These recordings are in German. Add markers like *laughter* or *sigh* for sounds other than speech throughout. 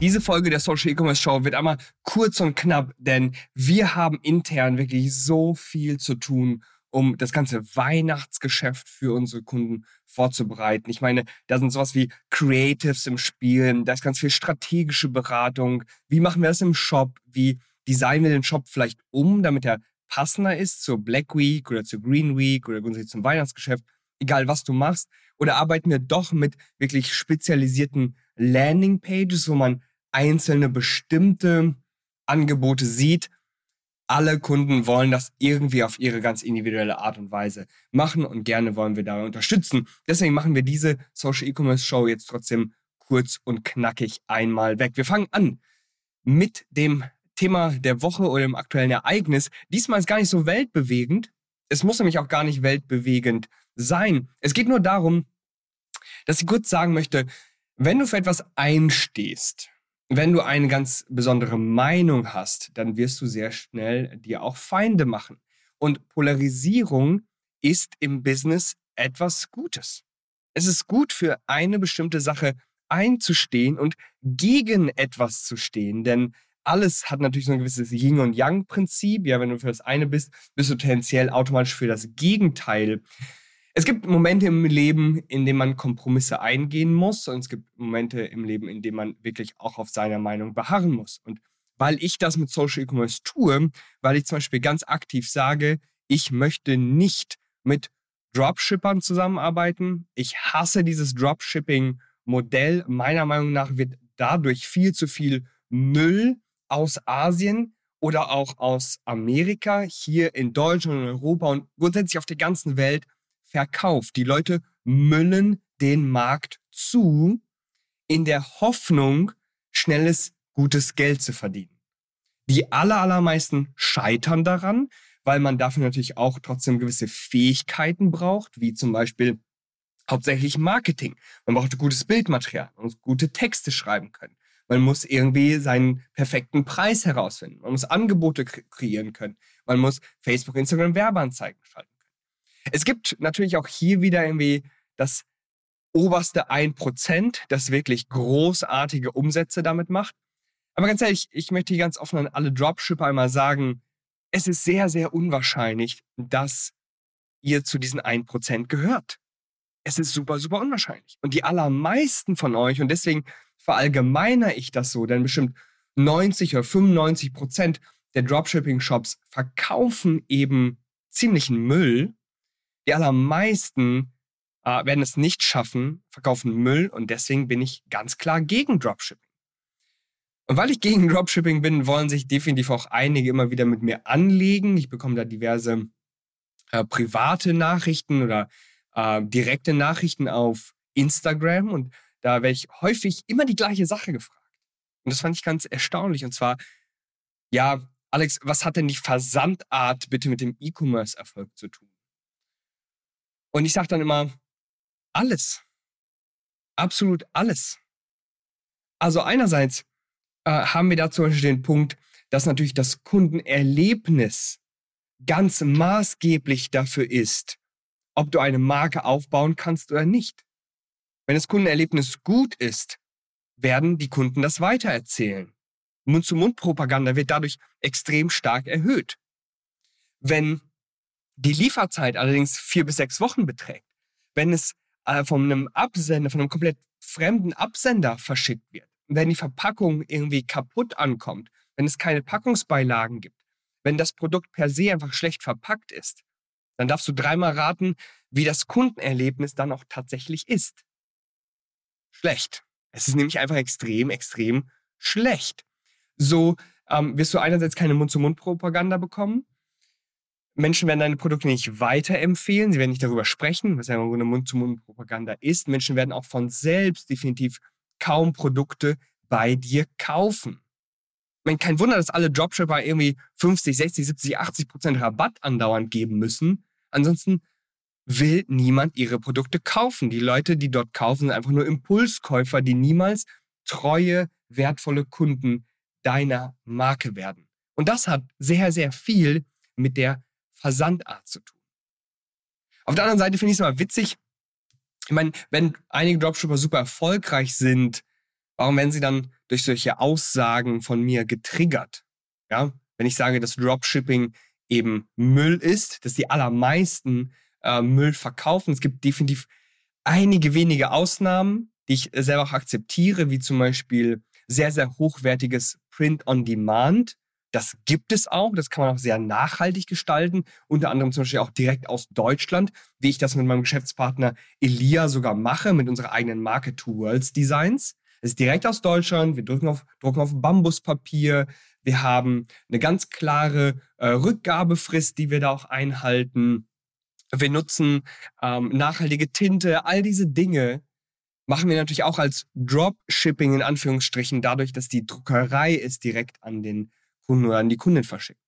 Diese Folge der Social E-Commerce Show wird einmal kurz und knapp, denn wir haben intern wirklich so viel zu tun, um das ganze Weihnachtsgeschäft für unsere Kunden vorzubereiten. Ich meine, da sind sowas wie Creatives im Spiel, da ist ganz viel strategische Beratung. Wie machen wir das im Shop? Wie designen wir den Shop vielleicht um, damit er passender ist zur Black Week oder zur Green Week oder grundsätzlich zum Weihnachtsgeschäft? Egal, was du machst. Oder arbeiten wir doch mit wirklich spezialisierten Landing Pages, wo man einzelne bestimmte Angebote sieht. Alle Kunden wollen das irgendwie auf ihre ganz individuelle Art und Weise machen und gerne wollen wir dabei unterstützen. Deswegen machen wir diese Social E-Commerce Show jetzt trotzdem kurz und knackig einmal weg. Wir fangen an mit dem Thema der Woche oder dem aktuellen Ereignis. Diesmal ist gar nicht so weltbewegend. Es muss nämlich auch gar nicht weltbewegend sein. Es geht nur darum, dass ich kurz sagen möchte, wenn du für etwas einstehst, wenn du eine ganz besondere Meinung hast, dann wirst du sehr schnell dir auch Feinde machen. Und Polarisierung ist im Business etwas Gutes. Es ist gut für eine bestimmte Sache einzustehen und gegen etwas zu stehen, denn alles hat natürlich so ein gewisses Yin und Yang Prinzip. Ja, wenn du für das eine bist, bist du tendenziell automatisch für das Gegenteil. Es gibt Momente im Leben, in denen man Kompromisse eingehen muss und es gibt Momente im Leben, in denen man wirklich auch auf seiner Meinung beharren muss. Und weil ich das mit Social E-Commerce tue, weil ich zum Beispiel ganz aktiv sage, ich möchte nicht mit Dropshippern zusammenarbeiten. Ich hasse dieses Dropshipping-Modell. Meiner Meinung nach wird dadurch viel zu viel Müll aus Asien oder auch aus Amerika hier in Deutschland und Europa und grundsätzlich auf der ganzen Welt verkauft. Die Leute müllen den Markt zu, in der Hoffnung, schnelles, gutes Geld zu verdienen. Die allermeisten scheitern daran, weil man dafür natürlich auch trotzdem gewisse Fähigkeiten braucht, wie zum Beispiel hauptsächlich Marketing. Man braucht gutes Bildmaterial, man muss gute Texte schreiben können. Man muss irgendwie seinen perfekten Preis herausfinden. Man muss Angebote kreieren können. Man muss Facebook, Instagram Werbeanzeigen schalten. Es gibt natürlich auch hier wieder irgendwie das oberste 1%, das wirklich großartige Umsätze damit macht. Aber ganz ehrlich, ich möchte hier ganz offen an alle Dropshipper einmal sagen, es ist sehr, sehr unwahrscheinlich, dass ihr zu diesen 1% gehört. Es ist super, super unwahrscheinlich. Und die allermeisten von euch, und deswegen verallgemeiner ich das so, denn bestimmt 90 oder 95 Prozent der Dropshipping-Shops verkaufen eben ziemlichen Müll die allermeisten äh, werden es nicht schaffen, verkaufen Müll und deswegen bin ich ganz klar gegen Dropshipping. Und weil ich gegen *laughs* Dropshipping bin, wollen sich definitiv auch einige immer wieder mit mir anlegen. Ich bekomme da diverse äh, private Nachrichten oder äh, direkte Nachrichten auf Instagram und da werde ich häufig immer die gleiche Sache gefragt. Und das fand ich ganz erstaunlich. Und zwar, ja, Alex, was hat denn die Versandart bitte mit dem E-Commerce-Erfolg zu tun? Und ich sage dann immer, alles. Absolut alles. Also einerseits äh, haben wir da zum Beispiel den Punkt, dass natürlich das Kundenerlebnis ganz maßgeblich dafür ist, ob du eine Marke aufbauen kannst oder nicht. Wenn das Kundenerlebnis gut ist, werden die Kunden das weitererzählen. Mund-zu-Mund-Propaganda wird dadurch extrem stark erhöht. Wenn die Lieferzeit allerdings vier bis sechs Wochen beträgt, wenn es äh, von einem Absender, von einem komplett fremden Absender verschickt wird, wenn die Verpackung irgendwie kaputt ankommt, wenn es keine Packungsbeilagen gibt, wenn das Produkt per se einfach schlecht verpackt ist, dann darfst du dreimal raten, wie das Kundenerlebnis dann auch tatsächlich ist. Schlecht. Es ist nämlich einfach extrem, extrem schlecht. So ähm, wirst du einerseits keine Mund-zu-Mund-Propaganda bekommen, Menschen werden deine Produkte nicht weiterempfehlen, sie werden nicht darüber sprechen, was ja im Grunde Mund-zu-Mund-Propaganda ist. Menschen werden auch von selbst definitiv kaum Produkte bei dir kaufen. meine, kein Wunder, dass alle Dropshipper irgendwie 50, 60, 70, 80 Prozent Rabatt andauernd geben müssen. Ansonsten will niemand ihre Produkte kaufen. Die Leute, die dort kaufen, sind einfach nur Impulskäufer, die niemals treue, wertvolle Kunden deiner Marke werden. Und das hat sehr, sehr viel mit der Versandart zu tun. Auf der anderen Seite finde ich es mal witzig, ich meine, wenn einige Dropshipper super erfolgreich sind, warum werden sie dann durch solche Aussagen von mir getriggert? Ja, wenn ich sage, dass Dropshipping eben Müll ist, dass die allermeisten äh, Müll verkaufen. Es gibt definitiv einige wenige Ausnahmen, die ich selber auch akzeptiere, wie zum Beispiel sehr, sehr hochwertiges Print on Demand. Das gibt es auch, das kann man auch sehr nachhaltig gestalten, unter anderem zum Beispiel auch direkt aus Deutschland, wie ich das mit meinem Geschäftspartner Elia sogar mache, mit unserer eigenen Marke Two Worlds Designs. Es ist direkt aus Deutschland, wir drücken auf, drucken auf Bambuspapier, wir haben eine ganz klare äh, Rückgabefrist, die wir da auch einhalten. Wir nutzen ähm, nachhaltige Tinte, all diese Dinge machen wir natürlich auch als Dropshipping in Anführungsstrichen, dadurch, dass die Druckerei es direkt an den Kunden oder an die Kunden verschickt.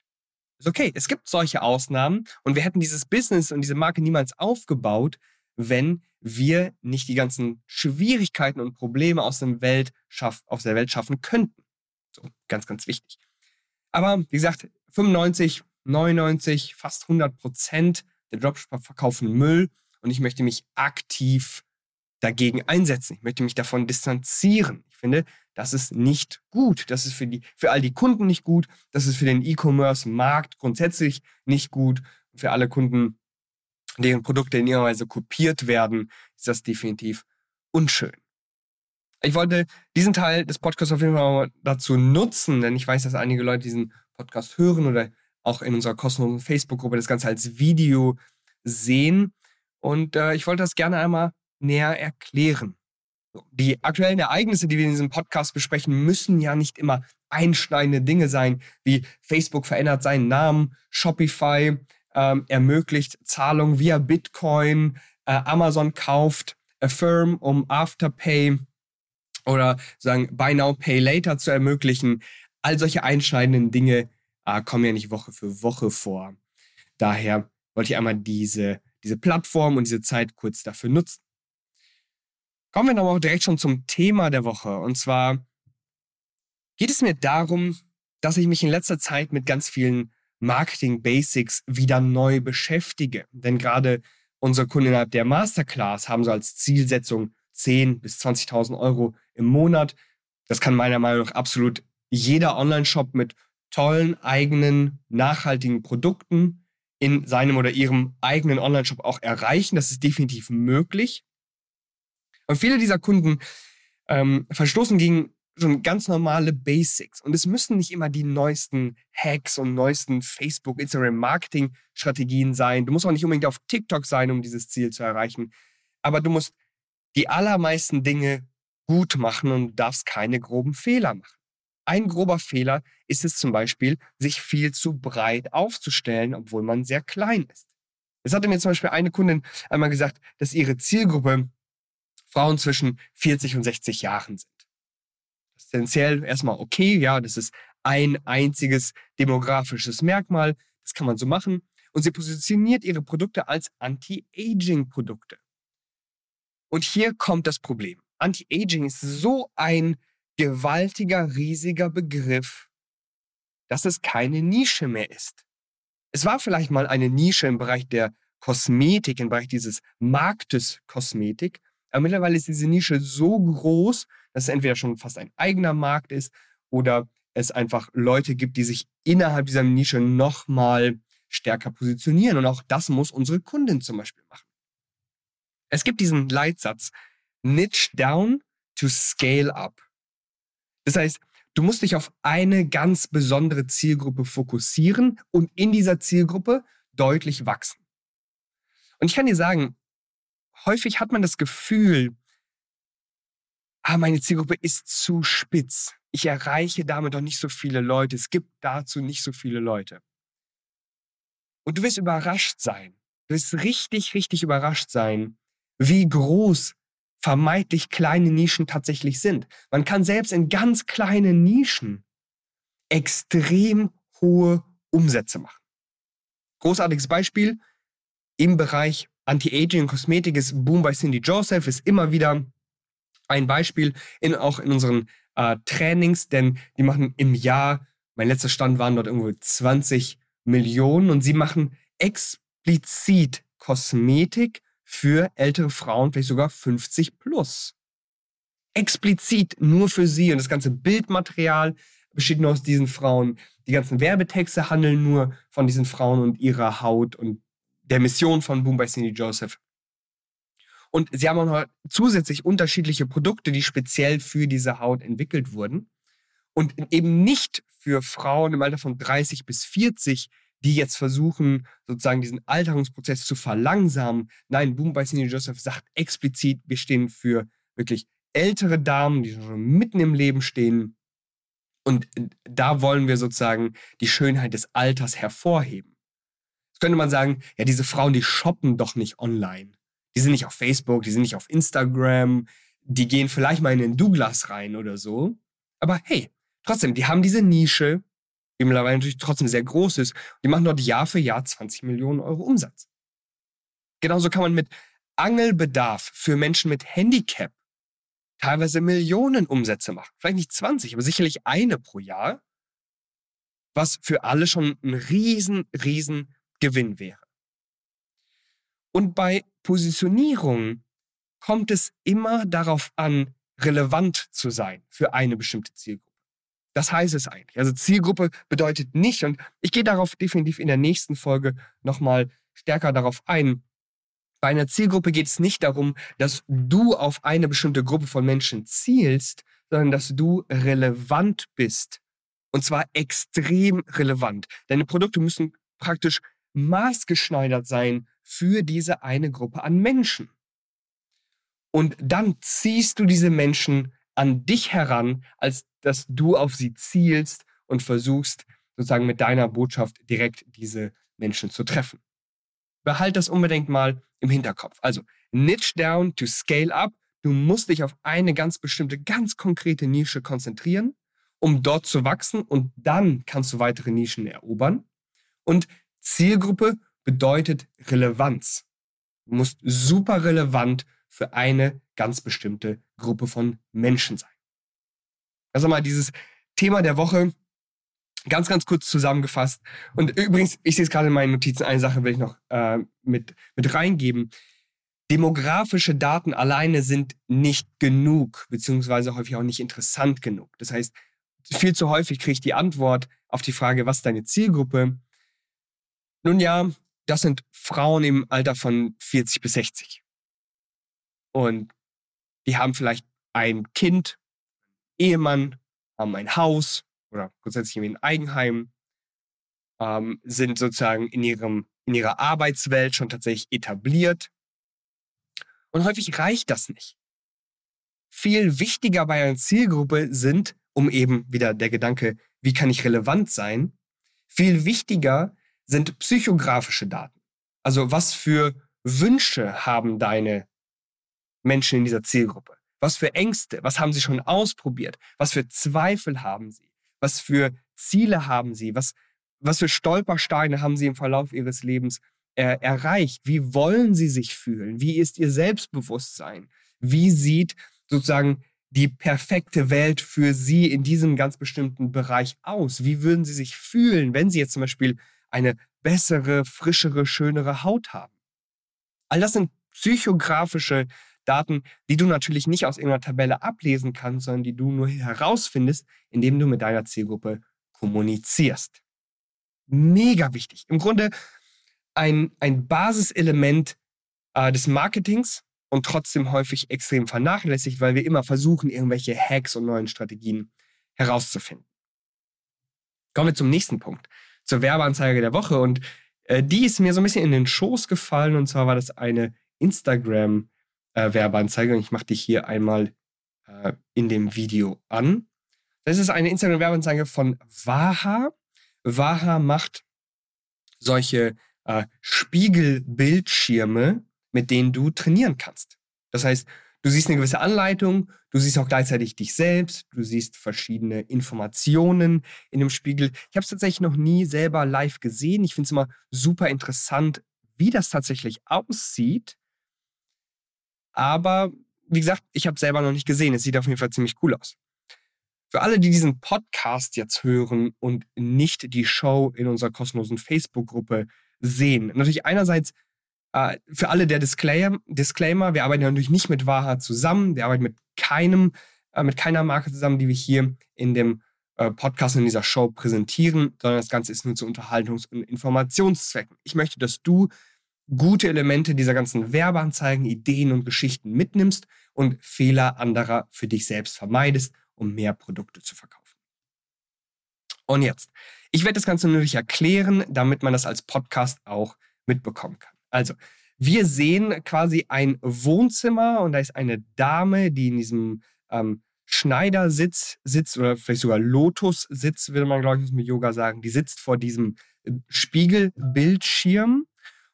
Ist okay, es gibt solche Ausnahmen und wir hätten dieses Business und diese Marke niemals aufgebaut, wenn wir nicht die ganzen Schwierigkeiten und Probleme aus, dem Welt schaff, aus der Welt schaffen könnten. So, ganz, ganz wichtig. Aber wie gesagt, 95, 99, fast 100 Prozent der Dropshipper verkaufen Müll und ich möchte mich aktiv dagegen einsetzen. Ich möchte mich davon distanzieren. Ich finde, das ist nicht gut. Das ist für, die, für all die Kunden nicht gut. Das ist für den E-Commerce-Markt grundsätzlich nicht gut. Für alle Kunden, deren Produkte in ihrer Weise kopiert werden, ist das definitiv unschön. Ich wollte diesen Teil des Podcasts auf jeden Fall dazu nutzen, denn ich weiß, dass einige Leute diesen Podcast hören oder auch in unserer kostenlosen Facebook-Gruppe das Ganze als Video sehen. Und äh, ich wollte das gerne einmal näher erklären. Die aktuellen Ereignisse, die wir in diesem Podcast besprechen, müssen ja nicht immer einschneidende Dinge sein, wie Facebook verändert seinen Namen, Shopify ähm, ermöglicht Zahlungen via Bitcoin, äh, Amazon kauft Affirm, um Afterpay oder sagen Buy Now Pay Later zu ermöglichen. All solche einschneidenden Dinge äh, kommen ja nicht Woche für Woche vor. Daher wollte ich einmal diese, diese Plattform und diese Zeit kurz dafür nutzen. Kommen wir nochmal direkt schon zum Thema der Woche. Und zwar geht es mir darum, dass ich mich in letzter Zeit mit ganz vielen Marketing Basics wieder neu beschäftige. Denn gerade unsere Kunden innerhalb der Masterclass haben so als Zielsetzung 10.000 bis 20.000 Euro im Monat. Das kann meiner Meinung nach absolut jeder Online-Shop mit tollen eigenen nachhaltigen Produkten in seinem oder ihrem eigenen Online-Shop auch erreichen. Das ist definitiv möglich. Und viele dieser Kunden ähm, verstoßen gegen schon ganz normale Basics. Und es müssen nicht immer die neuesten Hacks und neuesten Facebook, Instagram Marketing Strategien sein. Du musst auch nicht unbedingt auf TikTok sein, um dieses Ziel zu erreichen. Aber du musst die allermeisten Dinge gut machen und du darfst keine groben Fehler machen. Ein grober Fehler ist es zum Beispiel, sich viel zu breit aufzustellen, obwohl man sehr klein ist. Es hatte mir zum Beispiel eine Kundin einmal gesagt, dass ihre Zielgruppe Frauen zwischen 40 und 60 Jahren sind. Essentiell erstmal okay, ja, das ist ein einziges demografisches Merkmal, das kann man so machen. Und sie positioniert ihre Produkte als Anti-Aging-Produkte. Und hier kommt das Problem. Anti-Aging ist so ein gewaltiger, riesiger Begriff, dass es keine Nische mehr ist. Es war vielleicht mal eine Nische im Bereich der Kosmetik, im Bereich dieses Marktes Kosmetik, aber mittlerweile ist diese Nische so groß, dass es entweder schon fast ein eigener Markt ist oder es einfach Leute gibt, die sich innerhalb dieser Nische nochmal stärker positionieren. Und auch das muss unsere Kundin zum Beispiel machen. Es gibt diesen Leitsatz, niche down to scale up. Das heißt, du musst dich auf eine ganz besondere Zielgruppe fokussieren und in dieser Zielgruppe deutlich wachsen. Und ich kann dir sagen, häufig hat man das Gefühl, ah, meine Zielgruppe ist zu spitz. Ich erreiche damit doch nicht so viele Leute. Es gibt dazu nicht so viele Leute. Und du wirst überrascht sein. Du wirst richtig, richtig überrascht sein, wie groß vermeintlich kleine Nischen tatsächlich sind. Man kann selbst in ganz kleinen Nischen extrem hohe Umsätze machen. Großartiges Beispiel im Bereich Anti-Aging und Kosmetik ist Boom bei Cindy Joseph, ist immer wieder ein Beispiel, in, auch in unseren äh, Trainings, denn die machen im Jahr, mein letzter Stand waren dort irgendwo 20 Millionen und sie machen explizit Kosmetik für ältere Frauen, vielleicht sogar 50 plus. Explizit nur für sie und das ganze Bildmaterial besteht nur aus diesen Frauen. Die ganzen Werbetexte handeln nur von diesen Frauen und ihrer Haut und der Mission von Boom by Cindy Joseph. Und sie haben auch noch zusätzlich unterschiedliche Produkte, die speziell für diese Haut entwickelt wurden. Und eben nicht für Frauen im Alter von 30 bis 40, die jetzt versuchen, sozusagen diesen Alterungsprozess zu verlangsamen. Nein, Boom by Cindy Joseph sagt explizit, wir stehen für wirklich ältere Damen, die schon mitten im Leben stehen. Und da wollen wir sozusagen die Schönheit des Alters hervorheben. Könnte man sagen, ja, diese Frauen, die shoppen doch nicht online. Die sind nicht auf Facebook, die sind nicht auf Instagram, die gehen vielleicht mal in den Douglas rein oder so. Aber hey, trotzdem, die haben diese Nische, die mittlerweile natürlich trotzdem sehr groß ist. Die machen dort Jahr für Jahr 20 Millionen Euro Umsatz. Genauso kann man mit Angelbedarf für Menschen mit Handicap teilweise Millionen Umsätze machen. Vielleicht nicht 20, aber sicherlich eine pro Jahr, was für alle schon ein riesen, riesen Gewinn wäre. Und bei Positionierung kommt es immer darauf an, relevant zu sein für eine bestimmte Zielgruppe. Das heißt es eigentlich. Also Zielgruppe bedeutet nicht, und ich gehe darauf definitiv in der nächsten Folge nochmal stärker darauf ein. Bei einer Zielgruppe geht es nicht darum, dass du auf eine bestimmte Gruppe von Menschen zielst, sondern dass du relevant bist. Und zwar extrem relevant. Deine Produkte müssen praktisch maßgeschneidert sein für diese eine Gruppe an Menschen. Und dann ziehst du diese Menschen an dich heran, als dass du auf sie zielst und versuchst, sozusagen mit deiner Botschaft direkt diese Menschen zu treffen. Behalt das unbedingt mal im Hinterkopf. Also, niche down to scale up. Du musst dich auf eine ganz bestimmte, ganz konkrete Nische konzentrieren, um dort zu wachsen und dann kannst du weitere Nischen erobern. Und Zielgruppe bedeutet Relevanz. Du musst super relevant für eine ganz bestimmte Gruppe von Menschen sein. Also mal dieses Thema der Woche ganz, ganz kurz zusammengefasst. Und übrigens, ich sehe es gerade in meinen Notizen, eine Sache will ich noch äh, mit, mit reingeben. Demografische Daten alleine sind nicht genug, beziehungsweise häufig auch nicht interessant genug. Das heißt, viel zu häufig kriege ich die Antwort auf die Frage, was ist deine Zielgruppe? Nun ja, das sind Frauen im Alter von 40 bis 60. Und die haben vielleicht ein Kind, Ehemann, haben ein Haus oder grundsätzlich ein Eigenheim, ähm, sind sozusagen in, ihrem, in ihrer Arbeitswelt schon tatsächlich etabliert. Und häufig reicht das nicht. Viel wichtiger bei einer Zielgruppe sind, um eben wieder der Gedanke, wie kann ich relevant sein, viel wichtiger sind psychografische Daten. Also was für Wünsche haben deine Menschen in dieser Zielgruppe? Was für Ängste? Was haben sie schon ausprobiert? Was für Zweifel haben sie? Was für Ziele haben sie? Was, was für Stolpersteine haben sie im Verlauf ihres Lebens äh, erreicht? Wie wollen sie sich fühlen? Wie ist ihr Selbstbewusstsein? Wie sieht sozusagen die perfekte Welt für sie in diesem ganz bestimmten Bereich aus? Wie würden sie sich fühlen, wenn sie jetzt zum Beispiel eine bessere, frischere, schönere Haut haben. All das sind psychografische Daten, die du natürlich nicht aus irgendeiner Tabelle ablesen kannst, sondern die du nur herausfindest, indem du mit deiner Zielgruppe kommunizierst. Mega wichtig. Im Grunde ein, ein Basiselement äh, des Marketings und trotzdem häufig extrem vernachlässigt, weil wir immer versuchen, irgendwelche Hacks und neuen Strategien herauszufinden. Kommen wir zum nächsten Punkt zur Werbeanzeige der Woche. Und äh, die ist mir so ein bisschen in den Schoß gefallen. Und zwar war das eine Instagram-Werbeanzeige. Äh, und ich mache die hier einmal äh, in dem Video an. Das ist eine Instagram-Werbeanzeige von Waha. Waha macht solche äh, Spiegelbildschirme, mit denen du trainieren kannst. Das heißt, Du siehst eine gewisse Anleitung, du siehst auch gleichzeitig dich selbst, du siehst verschiedene Informationen in dem Spiegel. Ich habe es tatsächlich noch nie selber live gesehen. Ich finde es immer super interessant, wie das tatsächlich aussieht. Aber wie gesagt, ich habe es selber noch nicht gesehen. Es sieht auf jeden Fall ziemlich cool aus. Für alle, die diesen Podcast jetzt hören und nicht die Show in unserer kostenlosen Facebook-Gruppe sehen, natürlich einerseits äh, für alle der Disclaimer, Disclaimer, wir arbeiten natürlich nicht mit Waha zusammen, wir arbeiten mit keinem, äh, mit keiner Marke zusammen, die wir hier in dem äh, Podcast in dieser Show präsentieren, sondern das Ganze ist nur zu Unterhaltungs- und Informationszwecken. Ich möchte, dass du gute Elemente dieser ganzen Werbeanzeigen, Ideen und Geschichten mitnimmst und Fehler anderer für dich selbst vermeidest um mehr Produkte zu verkaufen. Und jetzt, ich werde das Ganze natürlich erklären, damit man das als Podcast auch mitbekommen kann. Also, wir sehen quasi ein Wohnzimmer und da ist eine Dame, die in diesem ähm, Schneidersitz sitzt oder vielleicht sogar Lotus-Sitz, würde man, glaube ich, mit Yoga sagen. Die sitzt vor diesem äh, Spiegelbildschirm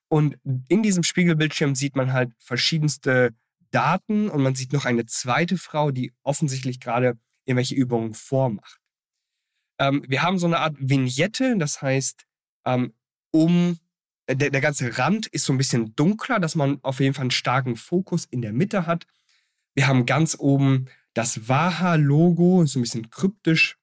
und in diesem Spiegelbildschirm sieht man halt verschiedenste Daten und man sieht noch eine zweite Frau, die offensichtlich gerade irgendwelche Übungen vormacht. Ähm, wir haben so eine Art Vignette, das heißt, ähm, um der, der ganze Rand ist so ein bisschen dunkler, dass man auf jeden Fall einen starken Fokus in der Mitte hat. Wir haben ganz oben das Waha-Logo, so ein bisschen kryptisch.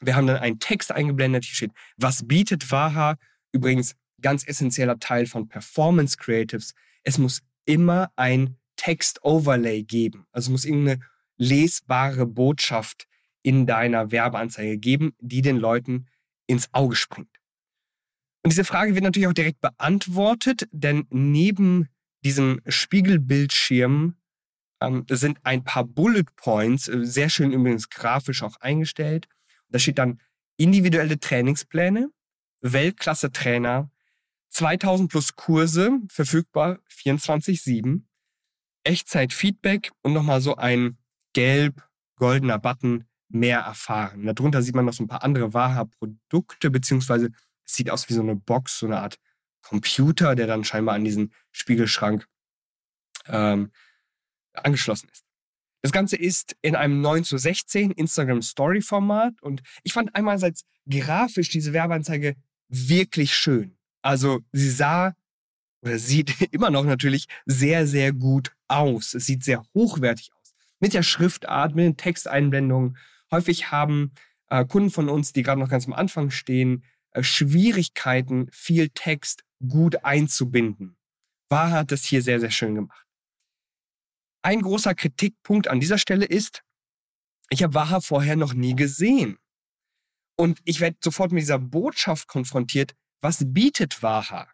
Wir haben dann einen Text eingeblendet, hier steht, was bietet Waha? Übrigens ganz essentieller Teil von Performance Creatives. Es muss immer ein Text-Overlay geben. Also muss irgendeine lesbare Botschaft in deiner Werbeanzeige geben, die den Leuten ins Auge springt. Und diese Frage wird natürlich auch direkt beantwortet, denn neben diesem Spiegelbildschirm ähm, sind ein paar Bullet Points, äh, sehr schön übrigens grafisch auch eingestellt. Da steht dann individuelle Trainingspläne, Weltklasse-Trainer, 2000 plus Kurse, verfügbar 24-7, Echtzeit-Feedback und nochmal so ein gelb, goldener Button, mehr erfahren. Darunter sieht man noch so ein paar andere Waha-Produkte, beziehungsweise sieht aus wie so eine Box, so eine Art Computer, der dann scheinbar an diesen Spiegelschrank ähm, angeschlossen ist. Das Ganze ist in einem 9 zu 16 Instagram Story Format und ich fand einerseits grafisch diese Werbeanzeige wirklich schön. Also sie sah oder sieht *laughs* immer noch natürlich sehr, sehr gut aus. Es sieht sehr hochwertig aus mit der Schriftart, mit den Texteinblendungen. Häufig haben äh, Kunden von uns, die gerade noch ganz am Anfang stehen, Schwierigkeiten, viel Text gut einzubinden. War hat das hier sehr, sehr schön gemacht. Ein großer Kritikpunkt an dieser Stelle ist, ich habe Waha vorher noch nie gesehen. Und ich werde sofort mit dieser Botschaft konfrontiert, was bietet Waha?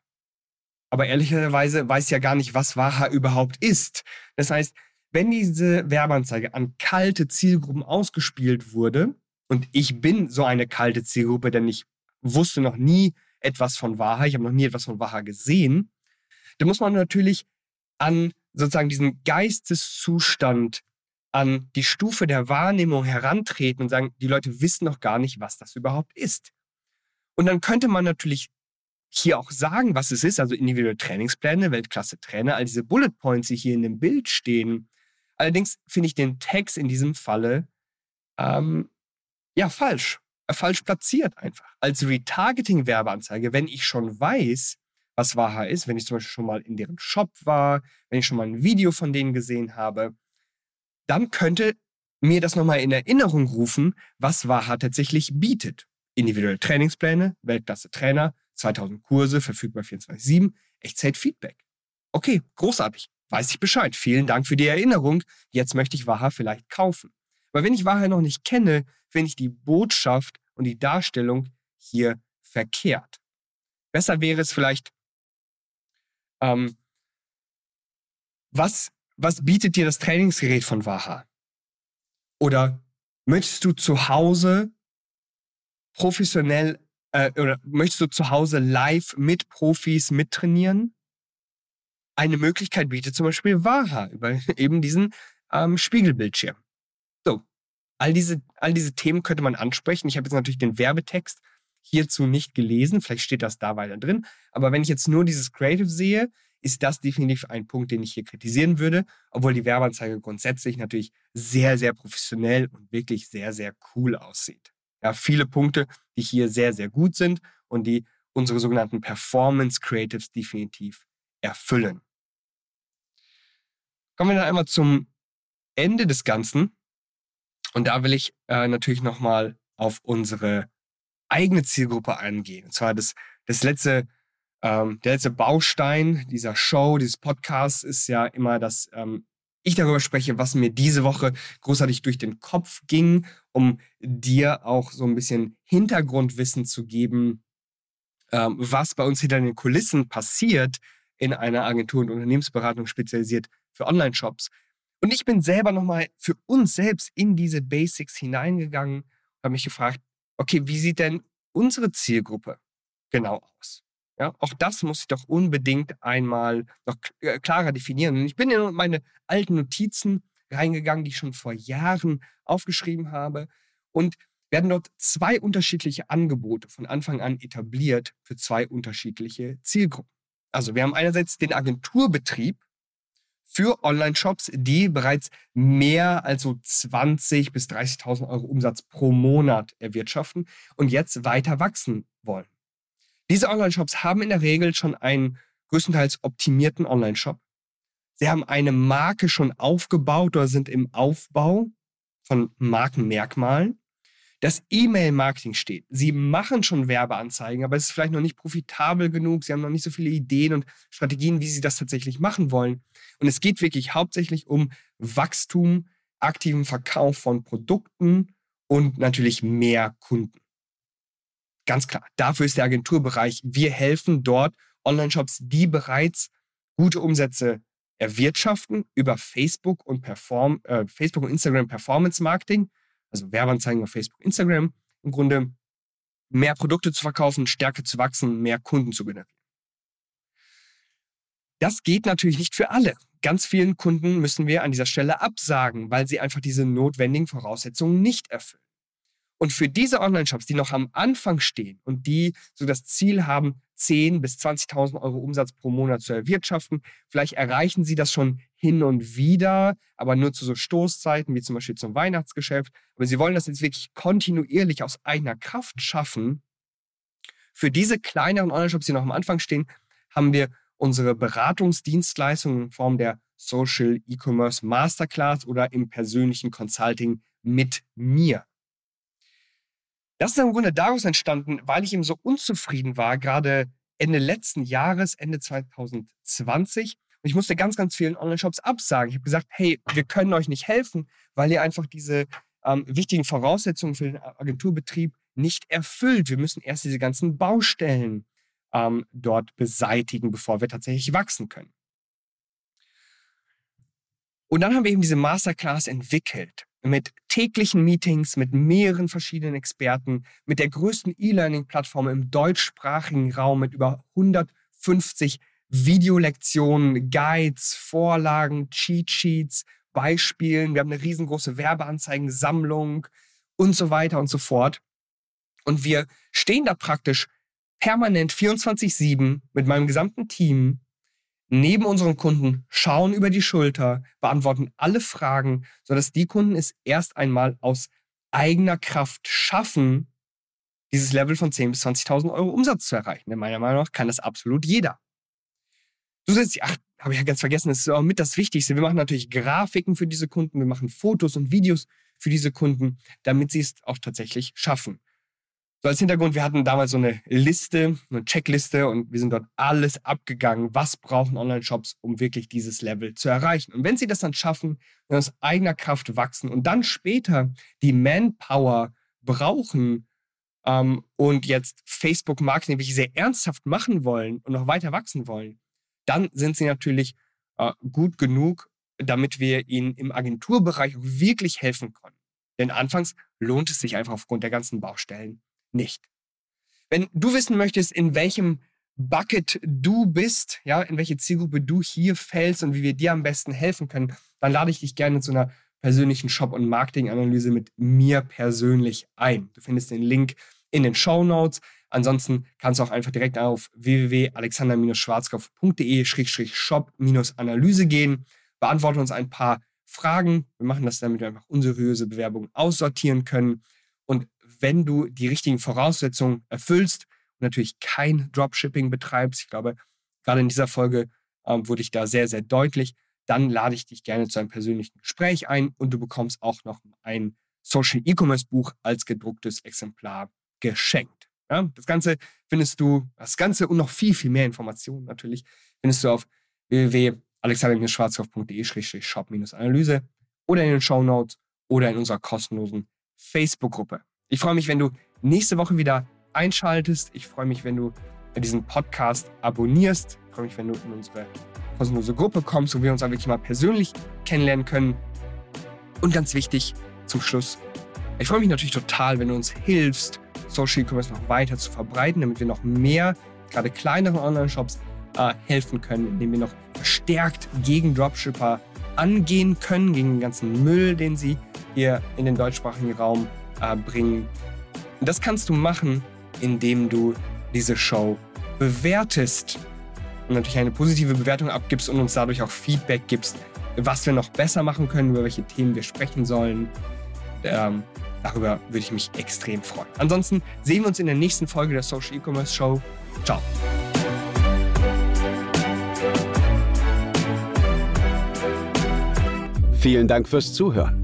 Aber ehrlicherweise weiß ich ja gar nicht, was Waha überhaupt ist. Das heißt, wenn diese Werbeanzeige an kalte Zielgruppen ausgespielt wurde, und ich bin so eine kalte Zielgruppe, denn ich wusste noch nie etwas von Waha, ich habe noch nie etwas von Waha gesehen, dann muss man natürlich an sozusagen diesen Geisteszustand, an die Stufe der Wahrnehmung herantreten und sagen, die Leute wissen noch gar nicht, was das überhaupt ist. Und dann könnte man natürlich hier auch sagen, was es ist, also individuelle Trainingspläne, Weltklasse-Trainer, all diese Bullet Points, die hier in dem Bild stehen, Allerdings finde ich den Text in diesem Falle ähm, ja falsch. Falsch platziert einfach. Als Retargeting-Werbeanzeige, wenn ich schon weiß, was Waha ist, wenn ich zum Beispiel schon mal in deren Shop war, wenn ich schon mal ein Video von denen gesehen habe, dann könnte mir das nochmal in Erinnerung rufen, was Waha tatsächlich bietet. Individuelle Trainingspläne, Weltklasse-Trainer, 2000 Kurse, verfügbar 24-7, Echtzeit-Feedback. Okay, großartig weiß ich Bescheid. Vielen Dank für die Erinnerung. Jetzt möchte ich Waha vielleicht kaufen. Aber wenn ich Waha noch nicht kenne, finde ich die Botschaft und die Darstellung hier verkehrt. Besser wäre es vielleicht, ähm, was, was bietet dir das Trainingsgerät von Waha? Oder möchtest du zu Hause professionell äh, oder möchtest du zu Hause live mit Profis mittrainieren? eine Möglichkeit bietet zum Beispiel Waha über *laughs* eben diesen ähm, Spiegelbildschirm. All diese, all diese Themen könnte man ansprechen. Ich habe jetzt natürlich den Werbetext hierzu nicht gelesen, vielleicht steht das da weiter drin, aber wenn ich jetzt nur dieses Creative sehe, ist das definitiv ein Punkt, den ich hier kritisieren würde, obwohl die Werbeanzeige grundsätzlich natürlich sehr, sehr professionell und wirklich sehr, sehr cool aussieht. Ja, viele Punkte, die hier sehr, sehr gut sind und die unsere sogenannten Performance Creatives definitiv erfüllen. Kommen wir dann einmal zum Ende des Ganzen. Und da will ich äh, natürlich nochmal auf unsere eigene Zielgruppe eingehen. Und zwar das, das letzte, ähm, der letzte Baustein dieser Show, dieses Podcasts ist ja immer, dass ähm, ich darüber spreche, was mir diese Woche großartig durch den Kopf ging, um dir auch so ein bisschen Hintergrundwissen zu geben, ähm, was bei uns hinter den Kulissen passiert in einer Agentur und Unternehmensberatung spezialisiert für Online-Shops. Und ich bin selber nochmal für uns selbst in diese Basics hineingegangen und habe mich gefragt, okay, wie sieht denn unsere Zielgruppe genau aus? Ja, auch das muss ich doch unbedingt einmal noch äh, klarer definieren. Und ich bin in meine alten Notizen reingegangen, die ich schon vor Jahren aufgeschrieben habe und werden dort zwei unterschiedliche Angebote von Anfang an etabliert für zwei unterschiedliche Zielgruppen. Also wir haben einerseits den Agenturbetrieb für Online-Shops, die bereits mehr als so 20 bis 30.000 Euro Umsatz pro Monat erwirtschaften und jetzt weiter wachsen wollen. Diese Online-Shops haben in der Regel schon einen größtenteils optimierten Online-Shop. Sie haben eine Marke schon aufgebaut oder sind im Aufbau von Markenmerkmalen das E-Mail-Marketing steht. Sie machen schon Werbeanzeigen, aber es ist vielleicht noch nicht profitabel genug. Sie haben noch nicht so viele Ideen und Strategien, wie sie das tatsächlich machen wollen. Und es geht wirklich hauptsächlich um Wachstum, aktiven Verkauf von Produkten und natürlich mehr Kunden. Ganz klar, dafür ist der Agenturbereich. Wir helfen dort Online-Shops, die bereits gute Umsätze erwirtschaften über Facebook und, Perform, äh, Facebook und Instagram Performance Marketing also Werbeanzeigen auf Facebook, Instagram, im Grunde mehr Produkte zu verkaufen, stärker zu wachsen, mehr Kunden zu generieren. Das geht natürlich nicht für alle. Ganz vielen Kunden müssen wir an dieser Stelle absagen, weil sie einfach diese notwendigen Voraussetzungen nicht erfüllen. Und für diese Online-Shops, die noch am Anfang stehen und die so das Ziel haben, 10.000 bis 20.000 Euro Umsatz pro Monat zu erwirtschaften, vielleicht erreichen sie das schon hin und wieder, aber nur zu so Stoßzeiten, wie zum Beispiel zum Weihnachtsgeschäft. Aber sie wollen das jetzt wirklich kontinuierlich aus eigener Kraft schaffen. Für diese kleineren Online-Shops, die noch am Anfang stehen, haben wir unsere Beratungsdienstleistungen in Form der Social E-Commerce Masterclass oder im persönlichen Consulting mit mir. Das ist im Grunde daraus entstanden, weil ich eben so unzufrieden war, gerade Ende letzten Jahres, Ende 2020. Und ich musste ganz, ganz vielen Online-Shops absagen. Ich habe gesagt, hey, wir können euch nicht helfen, weil ihr einfach diese ähm, wichtigen Voraussetzungen für den Agenturbetrieb nicht erfüllt. Wir müssen erst diese ganzen Baustellen ähm, dort beseitigen, bevor wir tatsächlich wachsen können. Und dann haben wir eben diese Masterclass entwickelt mit täglichen Meetings mit mehreren verschiedenen Experten, mit der größten E-Learning-Plattform im deutschsprachigen Raum mit über 150 Videolektionen, Guides, Vorlagen, Cheat Sheets, Beispielen. Wir haben eine riesengroße Werbeanzeigensammlung und so weiter und so fort. Und wir stehen da praktisch permanent 24-7 mit meinem gesamten Team neben unseren Kunden, schauen über die Schulter, beantworten alle Fragen, sodass die Kunden es erst einmal aus eigener Kraft schaffen, dieses Level von 10.000 bis 20.000 Euro Umsatz zu erreichen. Denn meiner Meinung nach kann das absolut jeder. Zusätzlich, ach, habe ich ja ganz vergessen, das ist auch mit das Wichtigste. Wir machen natürlich Grafiken für diese Kunden, wir machen Fotos und Videos für diese Kunden, damit sie es auch tatsächlich schaffen. So als Hintergrund, wir hatten damals so eine Liste, eine Checkliste und wir sind dort alles abgegangen. Was brauchen Online-Shops, um wirklich dieses Level zu erreichen? Und wenn sie das dann schaffen und aus eigener Kraft wachsen und dann später die Manpower brauchen ähm, und jetzt Facebook-Marketing wirklich sehr ernsthaft machen wollen und noch weiter wachsen wollen, dann sind sie natürlich äh, gut genug, damit wir ihnen im Agenturbereich wirklich helfen können. Denn anfangs lohnt es sich einfach aufgrund der ganzen Baustellen nicht. Wenn du wissen möchtest, in welchem Bucket du bist, ja, in welche Zielgruppe du hier fällst und wie wir dir am besten helfen können, dann lade ich dich gerne zu einer persönlichen Shop- und Marketing-Analyse mit mir persönlich ein. Du findest den Link in den Show Notes. Ansonsten kannst du auch einfach direkt auf www.alexander-schwarzkopf.de-shop-analyse gehen. Beantworte uns ein paar Fragen. Wir machen das, damit wir einfach unseriöse Bewerbungen aussortieren können. Wenn du die richtigen Voraussetzungen erfüllst und natürlich kein Dropshipping betreibst, ich glaube, gerade in dieser Folge ähm, wurde ich da sehr, sehr deutlich, dann lade ich dich gerne zu einem persönlichen Gespräch ein und du bekommst auch noch ein Social E-Commerce Buch als gedrucktes Exemplar geschenkt. Ja, das Ganze findest du, das Ganze und noch viel, viel mehr Informationen natürlich, findest du auf www.alexander-schwarzkopf.de-shop-analyse oder in den Show Notes oder in unserer kostenlosen Facebook-Gruppe. Ich freue mich, wenn du nächste Woche wieder einschaltest. Ich freue mich, wenn du diesen Podcast abonnierst. Ich freue mich, wenn du in unsere kostenlose Gruppe kommst, wo wir uns dann wirklich mal persönlich kennenlernen können. Und ganz wichtig zum Schluss, ich freue mich natürlich total, wenn du uns hilfst, Social E-Commerce noch weiter zu verbreiten, damit wir noch mehr, gerade kleineren Online-Shops, äh, helfen können, indem wir noch verstärkt gegen Dropshipper angehen können, gegen den ganzen Müll, den sie hier in den deutschsprachigen Raum äh, bringen. Das kannst du machen, indem du diese Show bewertest und natürlich eine positive Bewertung abgibst und uns dadurch auch Feedback gibst, was wir noch besser machen können, über welche Themen wir sprechen sollen. Ähm, darüber würde ich mich extrem freuen. Ansonsten sehen wir uns in der nächsten Folge der Social E-Commerce Show. Ciao. Vielen Dank fürs Zuhören.